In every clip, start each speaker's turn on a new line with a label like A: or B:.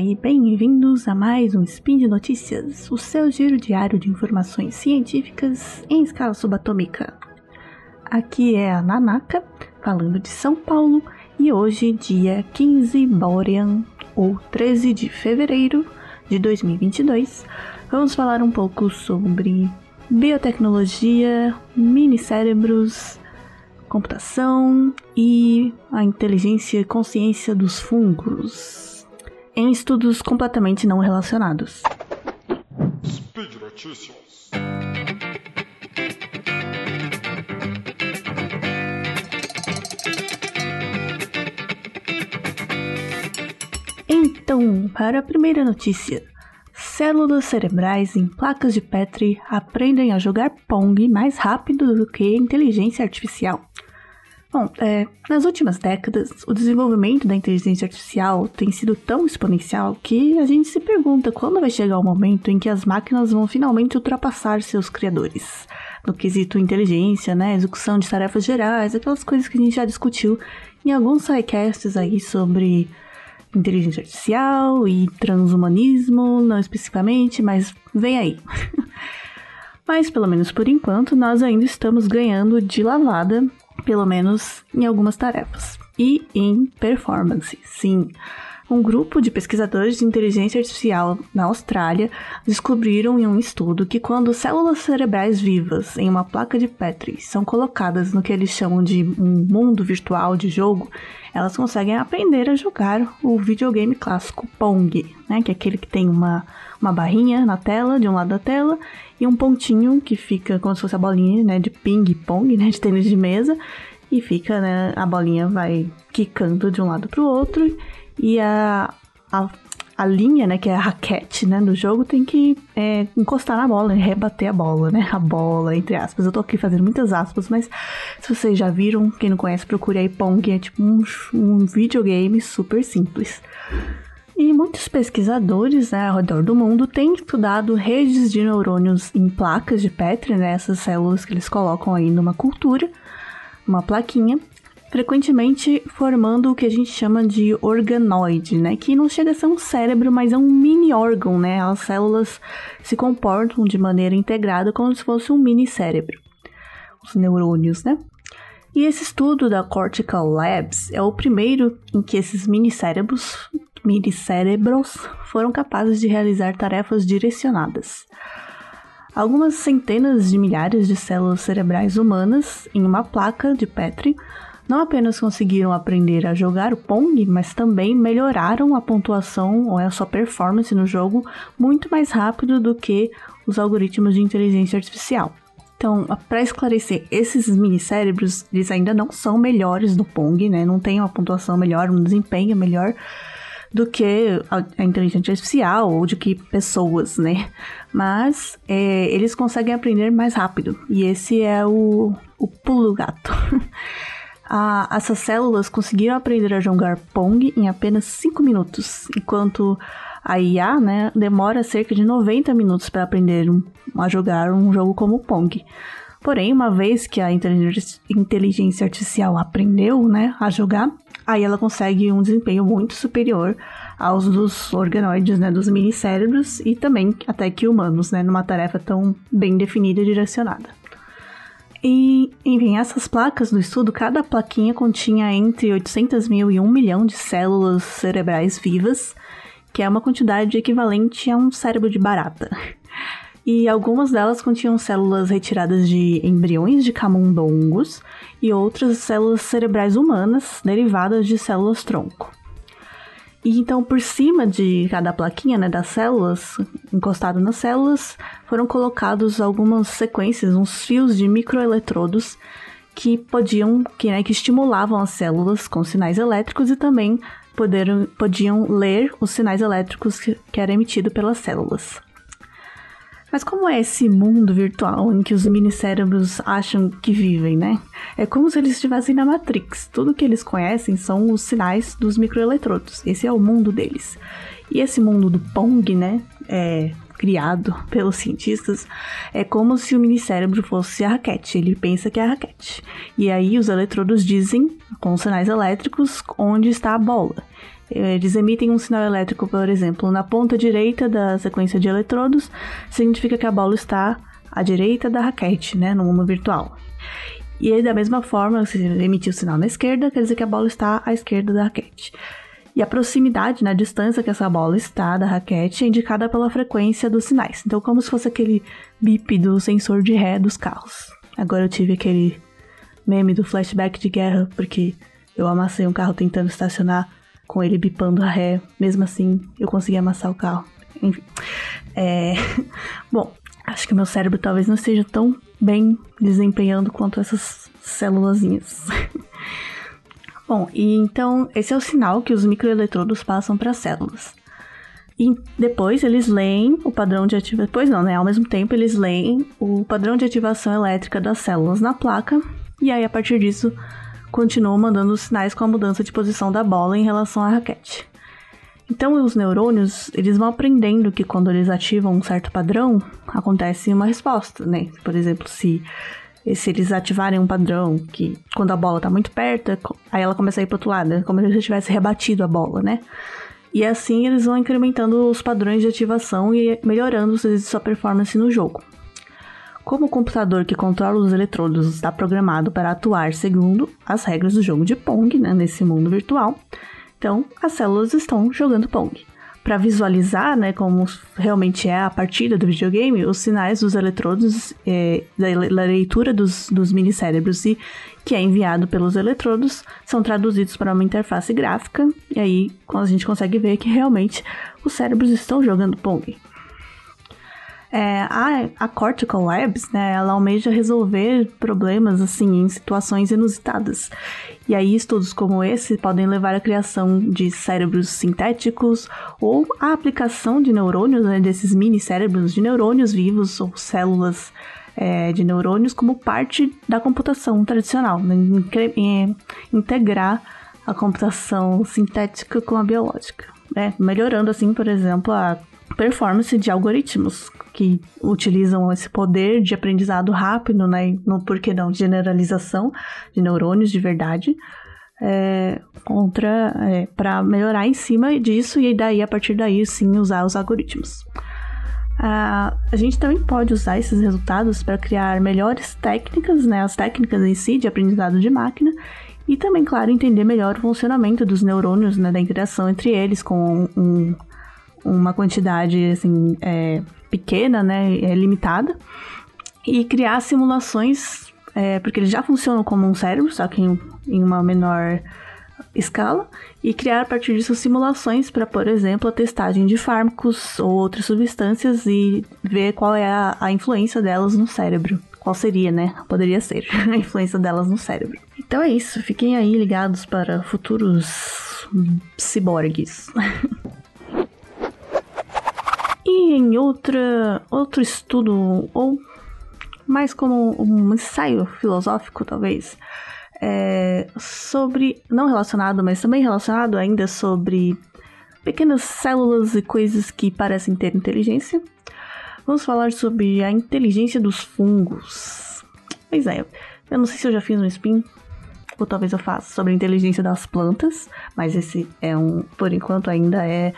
A: e bem-vindos a mais um Spin de Notícias, o seu giro diário de informações científicas em escala subatômica. Aqui é a Nanaka, falando de São Paulo, e hoje, dia 15 Borean, ou 13 de fevereiro de 2022, vamos falar um pouco sobre biotecnologia, mini cérebros, computação e a inteligência e consciência dos fungos, em estudos completamente não relacionados. Speed Notícias. Então, para a primeira notícia. Células cerebrais em placas de Petri aprendem a jogar Pong mais rápido do que inteligência artificial. Bom, é, nas últimas décadas, o desenvolvimento da inteligência artificial tem sido tão exponencial que a gente se pergunta quando vai chegar o momento em que as máquinas vão finalmente ultrapassar seus criadores. No quesito inteligência, né, execução de tarefas gerais, aquelas coisas que a gente já discutiu em alguns sidecasts aí sobre inteligência artificial e transhumanismo, não especificamente, mas vem aí. mas pelo menos por enquanto nós ainda estamos ganhando de lavada pelo menos em algumas tarefas. E em performance, sim. Um grupo de pesquisadores de inteligência artificial na Austrália descobriram em um estudo que quando células cerebrais vivas em uma placa de Petri são colocadas no que eles chamam de um mundo virtual de jogo, elas conseguem aprender a jogar o videogame clássico Pong, né, que é aquele que tem uma, uma barrinha na tela, de um lado da tela, e um pontinho que fica como se fosse a bolinha né, de ping-pong, né, de tênis de mesa, e fica, né, a bolinha vai quicando de um lado para o outro e a, a, a, linha, né, que é a raquete, né, do jogo tem que é, encostar na bola, rebater a bola, né, a bola, entre aspas. Eu tô aqui fazendo muitas aspas, mas se vocês já viram, quem não conhece, procure aí Pong, é tipo um, um videogame super simples. E muitos pesquisadores né, ao redor do mundo têm estudado redes de neurônios em placas de Petri, né, essas células que eles colocam aí numa cultura, uma plaquinha, frequentemente formando o que a gente chama de organoide, né, que não chega a ser um cérebro, mas é um mini órgão, né, as células se comportam de maneira integrada como se fosse um mini cérebro, os neurônios, né. E esse estudo da Cortical Labs é o primeiro em que esses mini cérebros foram capazes de realizar tarefas direcionadas. Algumas centenas de milhares de células cerebrais humanas em uma placa de Petri não apenas conseguiram aprender a jogar o Pong, mas também melhoraram a pontuação ou a sua performance no jogo muito mais rápido do que os algoritmos de inteligência artificial. Então, para esclarecer, esses mini cérebros, eles ainda não são melhores no Pong, né? Não tem uma pontuação melhor, um desempenho melhor, do que a, inteligência artificial ou de que pessoas, né? Mas é, eles conseguem aprender mais rápido e esse é o, o pulo gato. essas células conseguiram aprender a jogar Pong em apenas 5 minutos, enquanto a IA né, demora cerca de 90 minutos para aprender a jogar um jogo como Pong. Porém, uma vez que a inteligência artificial aprendeu né, a jogar, aí ela consegue um desempenho muito superior aos dos organoides, né, dos minicérebros e também até que humanos, né, numa tarefa tão bem definida e direcionada. E, enfim, essas placas do estudo, cada plaquinha continha entre 800 mil e 1 milhão de células cerebrais vivas, que é uma quantidade equivalente a um cérebro de barata e algumas delas continham células retiradas de embriões de camundongos e outras células cerebrais humanas derivadas de células tronco. E então, por cima de cada plaquinha né, das células, encostado nas células, foram colocados algumas sequências, uns fios de microeletrodos que podiam, que, né, que estimulavam as células com sinais elétricos e também poderam, podiam ler os sinais elétricos que, que eram emitidos pelas células. Mas como é esse mundo virtual em que os minicérebros acham que vivem, né? É como se eles estivessem na Matrix. Tudo que eles conhecem são os sinais dos microeletrodos. Esse é o mundo deles. E esse mundo do Pong, né? É criado pelos cientistas, é como se o minicérebro fosse a raquete. Ele pensa que é a raquete. E aí os eletrodos dizem, com sinais elétricos, onde está a bola. Eles emitem um sinal elétrico, por exemplo, na ponta direita da sequência de eletrodos, significa que a bola está à direita da raquete, né, no mundo virtual. E aí, da mesma forma, se emitir o sinal na esquerda, quer dizer que a bola está à esquerda da raquete. E a proximidade, né, distância que essa bola está da raquete, é indicada pela frequência dos sinais. Então, como se fosse aquele bip do sensor de ré dos carros. Agora eu tive aquele meme do flashback de guerra, porque eu amassei um carro tentando estacionar com ele bipando a ré. Mesmo assim, eu consegui amassar o carro. Enfim. É... Bom, acho que meu cérebro talvez não esteja tão bem desempenhando quanto essas célulazinhas. Bom, e então esse é o sinal que os microeletrodos passam para as células. E depois eles leem o padrão de ativação. Depois não, né? Ao mesmo tempo eles leem o padrão de ativação elétrica das células na placa. E aí, a partir disso, continuam mandando sinais com a mudança de posição da bola em relação à raquete. Então, os neurônios, eles vão aprendendo que quando eles ativam um certo padrão, acontece uma resposta, né? Por exemplo, se, se eles ativarem um padrão que quando a bola está muito perto, aí ela começa a ir para outro lado, né? como se tivesse rebatido a bola, né? E assim eles vão incrementando os padrões de ativação e melhorando sua performance no jogo. Como o computador que controla os eletrodos está programado para atuar segundo as regras do jogo de Pong, né, nesse mundo virtual, então as células estão jogando Pong. Para visualizar né, como realmente é a partida do videogame, os sinais dos eletrodos, é, da leitura dos, dos minicérebros e que é enviado pelos eletrodos, são traduzidos para uma interface gráfica, e aí a gente consegue ver que realmente os cérebros estão jogando Pong. É, a, a Cortical Labs, né, ela almeja resolver problemas, assim, em situações inusitadas. E aí estudos como esse podem levar à criação de cérebros sintéticos ou à aplicação de neurônios, né, desses mini cérebros de neurônios vivos ou células é, de neurônios como parte da computação tradicional, né, integrar a computação sintética com a biológica, né, melhorando assim, por exemplo, a performance de algoritmos que utilizam esse poder de aprendizado rápido, né, no porquê não, generalização de neurônios de verdade, é, contra é, para melhorar em cima disso e daí a partir daí sim usar os algoritmos. a gente também pode usar esses resultados para criar melhores técnicas, né, as técnicas em si de aprendizado de máquina e também, claro, entender melhor o funcionamento dos neurônios, né, da interação entre eles com um, uma quantidade assim é, pequena, né, é, limitada, e criar simulações, é, porque eles já funcionam como um cérebro, só que em, em uma menor escala, e criar a partir disso simulações para, por exemplo, a testagem de fármacos ou outras substâncias e ver qual é a, a influência delas no cérebro. Qual seria, né? Poderia ser a influência delas no cérebro. Então é isso, fiquem aí ligados para futuros ciborgues. Em outra, outro estudo, ou mais como um ensaio filosófico, talvez, é, sobre, não relacionado, mas também relacionado ainda sobre pequenas células e coisas que parecem ter inteligência, vamos falar sobre a inteligência dos fungos. Pois é, eu não sei se eu já fiz um spin, ou talvez eu faça sobre a inteligência das plantas, mas esse é um, por enquanto ainda é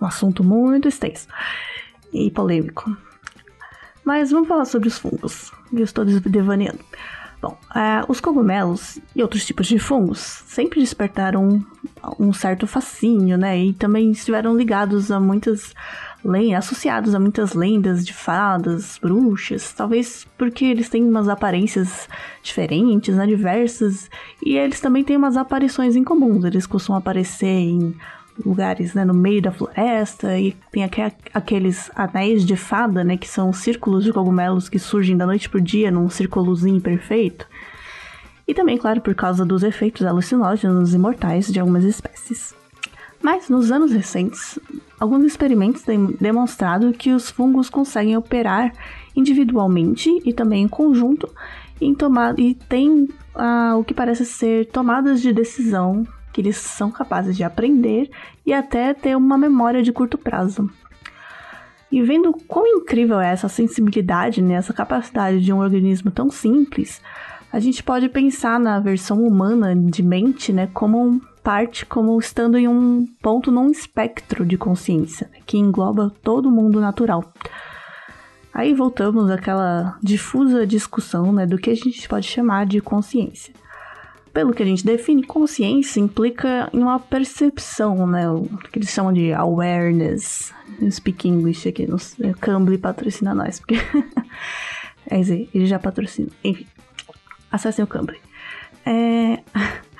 A: um assunto muito extenso e polêmico. Mas vamos falar sobre os fungos. Eu estou devaneando. Bom, é, os cogumelos e outros tipos de fungos sempre despertaram um certo fascínio, né? E também estiveram ligados a muitas lendas, associados a muitas lendas de fadas, bruxas, talvez porque eles têm umas aparências diferentes, né, diversas, e eles também têm umas aparições incomuns. Eles costumam aparecer em lugares né, no meio da floresta e tem aqueles anéis de fada, né, que são círculos de cogumelos que surgem da noite pro dia num círculozinho perfeito. E também, claro, por causa dos efeitos alucinógenos e mortais de algumas espécies. Mas nos anos recentes, alguns experimentos têm demonstrado que os fungos conseguem operar individualmente e também em conjunto em tomar, e tem ah, o que parece ser tomadas de decisão eles são capazes de aprender e até ter uma memória de curto prazo. E vendo quão incrível é essa sensibilidade, né, essa capacidade de um organismo tão simples, a gente pode pensar na versão humana de mente, né, como parte como estando em um ponto num espectro de consciência, né, que engloba todo o mundo natural. Aí voltamos àquela difusa discussão né, do que a gente pode chamar de consciência. Pelo que a gente define, consciência implica em uma percepção, né? O que eles chamam de awareness. Speak English aqui, no Cambly patrocina nós, porque. é dizer, ele já patrocina. Enfim, acessem o Cambly. É...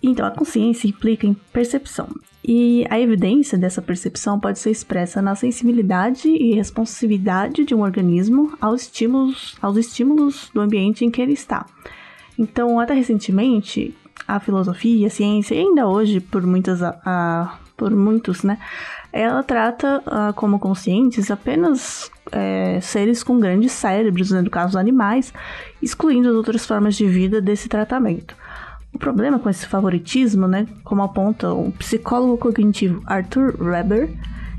A: Então, a consciência implica em percepção. E a evidência dessa percepção pode ser expressa na sensibilidade e responsividade de um organismo aos estímulos, aos estímulos do ambiente em que ele está. Então, até recentemente, a filosofia, a ciência, e ainda hoje, por muitas, a, por muitos, né, ela trata uh, como conscientes apenas é, seres com grandes cérebros, né, no caso animais, excluindo as outras formas de vida desse tratamento. O problema com esse favoritismo, né, como aponta o psicólogo cognitivo Arthur Weber,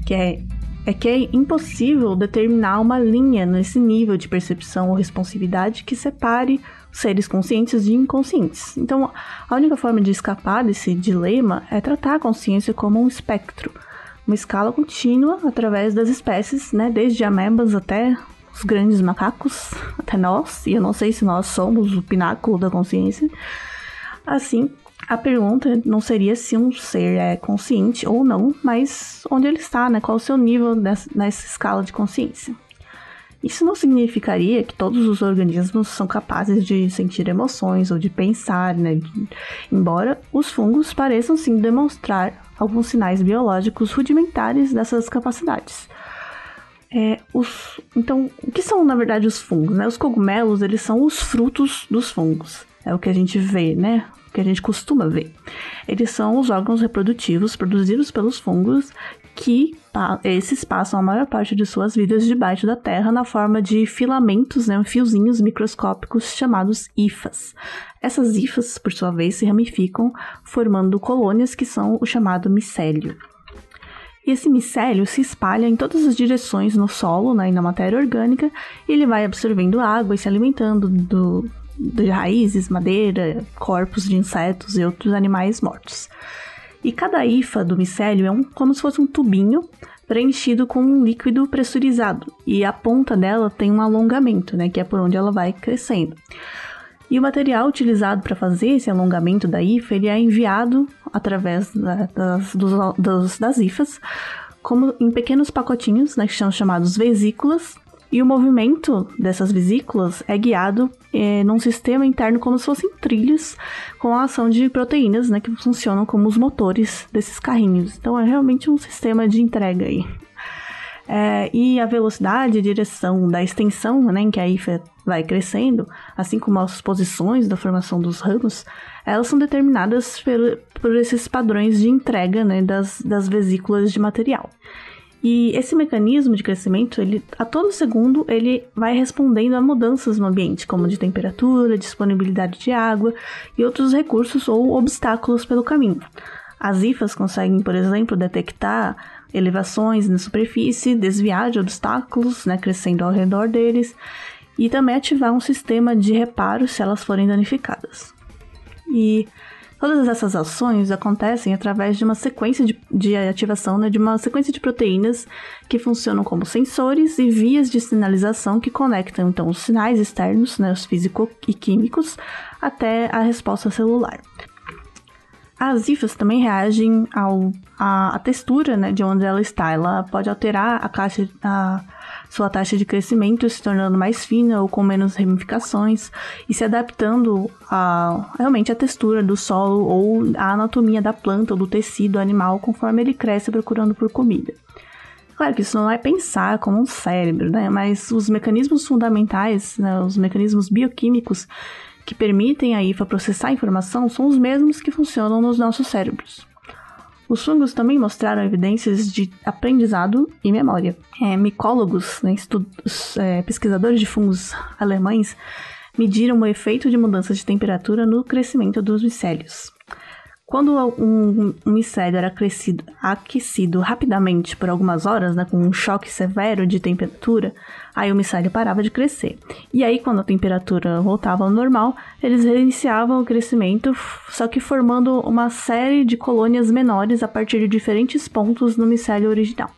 A: que é, é que é impossível determinar uma linha nesse nível de percepção ou responsividade que separe seres conscientes de inconscientes. Então, a única forma de escapar desse dilema é tratar a consciência como um espectro, uma escala contínua através das espécies, né, desde amebas até os grandes macacos, até nós, e eu não sei se nós somos o pináculo da consciência. Assim, a pergunta não seria se um ser é consciente ou não, mas onde ele está, né? Qual o seu nível nessa, nessa escala de consciência. Isso não significaria que todos os organismos são capazes de sentir emoções ou de pensar, né? Embora os fungos pareçam sim demonstrar alguns sinais biológicos rudimentares dessas capacidades. É, os, então, o que são na verdade os fungos? Né? Os cogumelos eles são os frutos dos fungos. É o que a gente vê, né? O que a gente costuma ver. Eles são os órgãos reprodutivos produzidos pelos fungos que esses passam a maior parte de suas vidas debaixo da terra na forma de filamentos, né, fiozinhos microscópicos chamados hifas. Essas hifas, por sua vez, se ramificam, formando colônias que são o chamado micélio. E esse micélio se espalha em todas as direções no solo né, e na matéria orgânica, e ele vai absorvendo água e se alimentando do, de raízes, madeira, corpos de insetos e outros animais mortos. E cada hifa do micélio é um, como se fosse um tubinho preenchido com um líquido pressurizado. E a ponta dela tem um alongamento, né, que é por onde ela vai crescendo. E o material utilizado para fazer esse alongamento da hifa ele é enviado através da, das, dos, dos, das hifas como em pequenos pacotinhos, né, que são chamados vesículas, e o movimento dessas vesículas é guiado é, num sistema interno como se fossem trilhos com a ação de proteínas, né, que funcionam como os motores desses carrinhos. Então é realmente um sistema de entrega aí. É, e a velocidade e direção da extensão né, em que a IFA vai crescendo, assim como as posições da formação dos ramos, elas são determinadas por, por esses padrões de entrega né, das, das vesículas de material. E esse mecanismo de crescimento, ele a todo segundo, ele vai respondendo a mudanças no ambiente, como de temperatura, disponibilidade de água e outros recursos ou obstáculos pelo caminho. As IFAs conseguem, por exemplo, detectar elevações na superfície, desviar de obstáculos, né, crescendo ao redor deles, e também ativar um sistema de reparo se elas forem danificadas. E Todas essas ações acontecem através de uma sequência de, de ativação, né, de uma sequência de proteínas que funcionam como sensores e vias de sinalização que conectam então os sinais externos, né, os físico e químicos, até a resposta celular. As IFAs também reagem ao, à, à textura né, de onde ela está. Ela pode alterar a caixa, a, sua taxa de crescimento se tornando mais fina ou com menos ramificações e se adaptando a realmente a textura do solo ou a anatomia da planta ou do tecido animal conforme ele cresce procurando por comida. Claro que isso não é pensar como um cérebro, né? Mas os mecanismos fundamentais, né, os mecanismos bioquímicos que permitem a IFA processar a informação são os mesmos que funcionam nos nossos cérebros. Os fungos também mostraram evidências de aprendizado e memória. É, micólogos, né, estudos, é, pesquisadores de fungos alemães, mediram o efeito de mudanças de temperatura no crescimento dos micélios. Quando um, um micélio era crescido, aquecido rapidamente por algumas horas, né, com um choque severo de temperatura, aí o micélio parava de crescer. E aí, quando a temperatura voltava ao normal, eles reiniciavam o crescimento, só que formando uma série de colônias menores a partir de diferentes pontos no micélio original.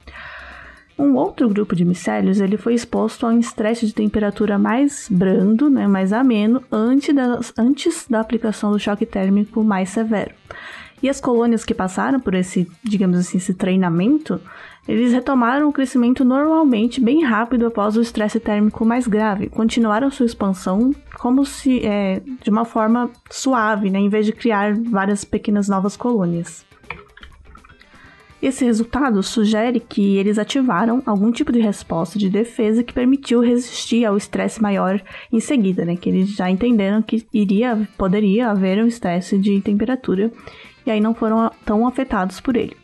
A: Um outro grupo de micélios ele foi exposto a um estresse de temperatura mais brando, né, mais ameno, antes da, antes da aplicação do choque térmico mais severo. E as colônias que passaram por esse, digamos assim, esse treinamento, eles retomaram o crescimento normalmente bem rápido após o estresse térmico mais grave. Continuaram sua expansão como se é, de uma forma suave, né, em vez de criar várias pequenas novas colônias. Esse resultado sugere que eles ativaram algum tipo de resposta de defesa que permitiu resistir ao estresse maior em seguida, né? Que eles já entenderam que iria, poderia haver um estresse de temperatura e aí não foram tão afetados por ele.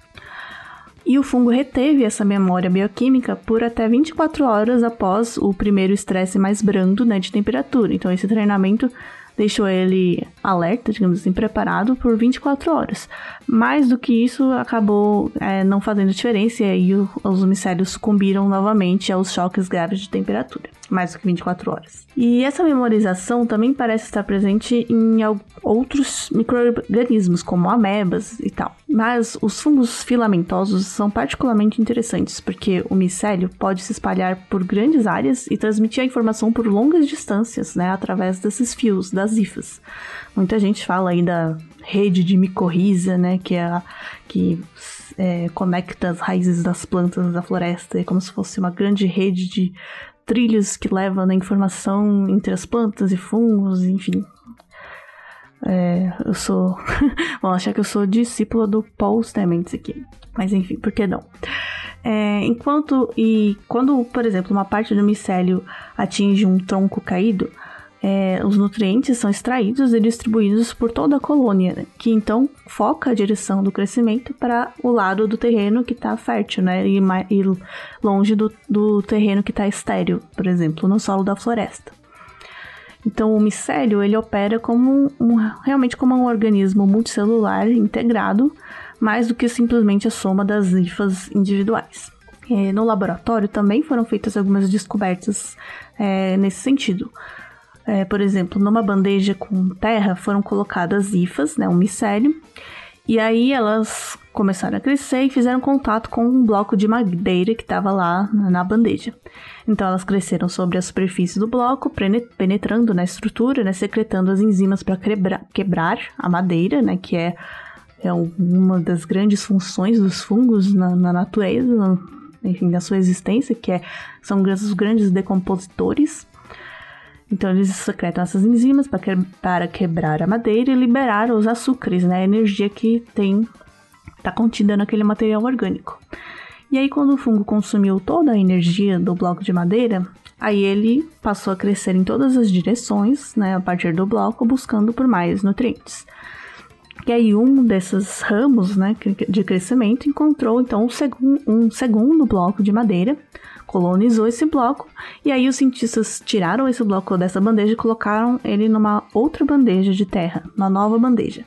A: E o fungo reteve essa memória bioquímica por até 24 horas após o primeiro estresse mais brando né, de temperatura. Então, esse treinamento deixou ele alerta, digamos assim, preparado por 24 horas. Mais do que isso, acabou é, não fazendo diferença e os micélios sucumbiram novamente aos choques graves de temperatura, mais do que 24 horas. E essa memorização também parece estar presente em outros micro-organismos, como amebas e tal. Mas os fungos filamentosos são particularmente interessantes, porque o micélio pode se espalhar por grandes áreas e transmitir a informação por longas distâncias, né, através desses fios, das hifas. Muita gente fala aí da rede de micorriza, né, que é a, que é, conecta as raízes das plantas da floresta, é como se fosse uma grande rede de trilhos que levam a informação entre as plantas e fungos, enfim. É, eu sou. Vão achar que eu sou discípula do Paul Stamets aqui. Mas enfim, por que não? É, enquanto. E quando, por exemplo, uma parte do micélio atinge um tronco caído, é, os nutrientes são extraídos e distribuídos por toda a colônia, né? que então foca a direção do crescimento para o lado do terreno que está fértil, né? E, e longe do, do terreno que está estéril, por exemplo, no solo da floresta. Então, o micélio ele opera como um, realmente como um organismo multicelular integrado, mais do que simplesmente a soma das hifas individuais. E no laboratório também foram feitas algumas descobertas é, nesse sentido. É, por exemplo, numa bandeja com terra foram colocadas hifas, né, um micélio, e aí elas começaram a crescer e fizeram contato com um bloco de madeira que estava lá na bandeja. Então elas cresceram sobre a superfície do bloco, penetrando na estrutura, né, secretando as enzimas para quebrar, quebrar a madeira, né, que é, é uma das grandes funções dos fungos na, na natureza, enfim, na sua existência, que é, são os grandes decompositores. Então eles secretam essas enzimas para, que, para quebrar a madeira e liberar os açúcares, né? A energia que tem está contida naquele material orgânico. E aí quando o fungo consumiu toda a energia do bloco de madeira, aí ele passou a crescer em todas as direções, né, a partir do bloco, buscando por mais nutrientes. E aí um desses ramos, né, de crescimento encontrou então um, segun, um segundo bloco de madeira colonizou esse bloco e aí os cientistas tiraram esse bloco dessa bandeja e colocaram ele numa outra bandeja de terra, uma nova bandeja.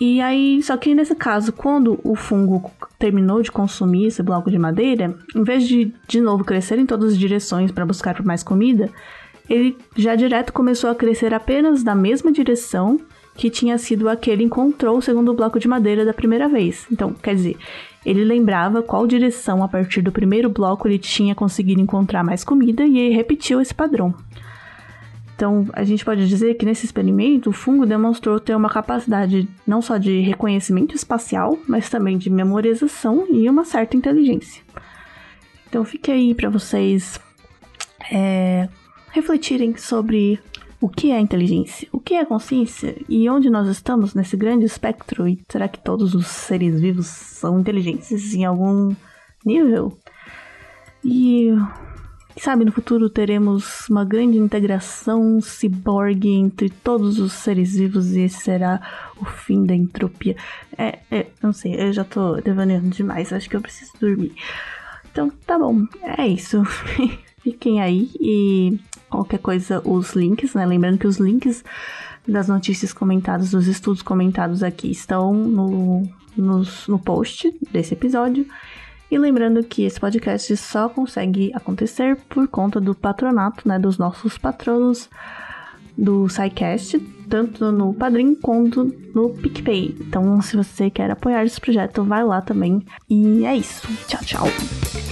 A: E aí, só que nesse caso, quando o fungo terminou de consumir esse bloco de madeira, em vez de de novo crescer em todas as direções para buscar mais comida, ele já direto começou a crescer apenas na mesma direção que tinha sido a que ele encontrou o segundo bloco de madeira da primeira vez. Então, quer dizer, ele lembrava qual direção a partir do primeiro bloco ele tinha conseguido encontrar mais comida e repetiu esse padrão. Então, a gente pode dizer que nesse experimento o fungo demonstrou ter uma capacidade não só de reconhecimento espacial, mas também de memorização e uma certa inteligência. Então, fique aí para vocês é, refletirem sobre o que é inteligência? O que é consciência? E onde nós estamos nesse grande espectro? E será que todos os seres vivos são inteligentes em algum nível? E sabe, no futuro teremos uma grande integração ciborgue entre todos os seres vivos e esse será o fim da entropia. É, é não sei, eu já tô devaneando demais, acho que eu preciso dormir. Então, tá bom, é isso. Fiquem aí e qualquer coisa, os links, né? Lembrando que os links das notícias comentadas, dos estudos comentados aqui estão no, no, no post desse episódio. E lembrando que esse podcast só consegue acontecer por conta do patronato, né, dos nossos patronos do SciCast, tanto no Padrim quanto no PicPay. Então, se você quer apoiar esse projeto, vai lá também. E é isso. Tchau, tchau.